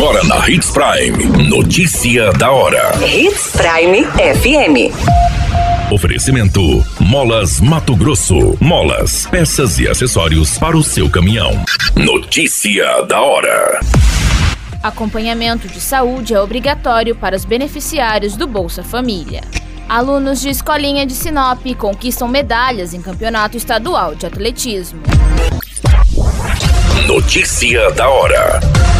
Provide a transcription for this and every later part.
Agora na Hits Prime. Notícia da hora. Hits Prime FM. Oferecimento: Molas Mato Grosso. Molas, peças e acessórios para o seu caminhão. Notícia da hora. Acompanhamento de saúde é obrigatório para os beneficiários do Bolsa Família. Alunos de escolinha de Sinop conquistam medalhas em campeonato estadual de atletismo. Notícia da hora.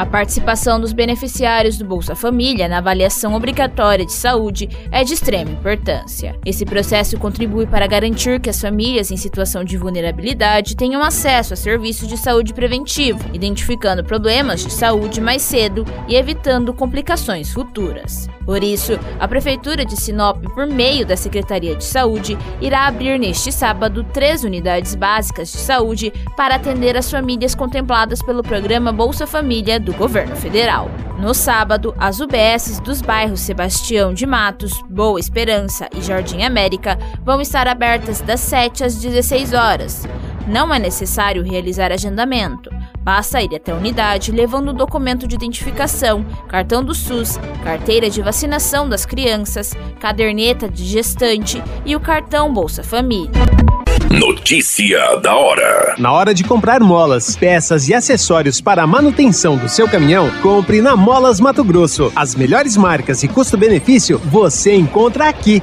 A participação dos beneficiários do Bolsa Família na avaliação obrigatória de saúde é de extrema importância. Esse processo contribui para garantir que as famílias em situação de vulnerabilidade tenham acesso a serviços de saúde preventivo, identificando problemas de saúde mais cedo e evitando complicações futuras. Por isso, a Prefeitura de Sinop, por meio da Secretaria de Saúde, irá abrir neste sábado três unidades básicas de saúde para atender as famílias contempladas pelo programa Bolsa Família do governo federal. No sábado, as UBSs dos bairros Sebastião de Matos, Boa Esperança e Jardim América vão estar abertas das 7 às 16 horas. Não é necessário realizar agendamento. Basta ir até a unidade levando o documento de identificação, cartão do SUS, carteira de vacinação das crianças, caderneta de gestante e o cartão Bolsa Família. Notícia da hora. Na hora de comprar molas, peças e acessórios para a manutenção do seu caminhão, compre na Molas Mato Grosso. As melhores marcas e custo-benefício você encontra aqui.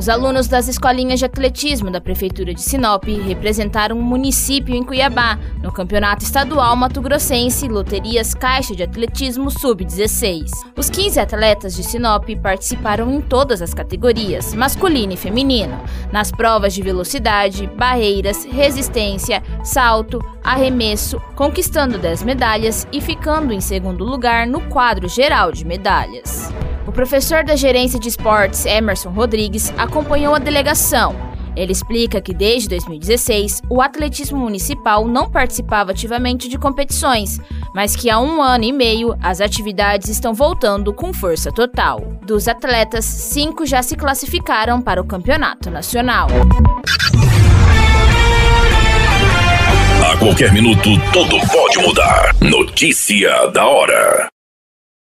Os alunos das escolinhas de atletismo da Prefeitura de Sinop representaram o um município em Cuiabá, no Campeonato Estadual Mato Grossense Loterias Caixa de Atletismo Sub-16. Os 15 atletas de Sinop participaram em todas as categorias, masculino e feminino, nas provas de velocidade, barreiras, resistência, salto, arremesso, conquistando 10 medalhas e ficando em segundo lugar no quadro geral de medalhas. O professor da gerência de esportes, Emerson Rodrigues, acompanhou a delegação. Ele explica que desde 2016 o atletismo municipal não participava ativamente de competições, mas que há um ano e meio as atividades estão voltando com força total. Dos atletas, cinco já se classificaram para o campeonato nacional. A qualquer minuto, tudo pode mudar. Notícia da hora.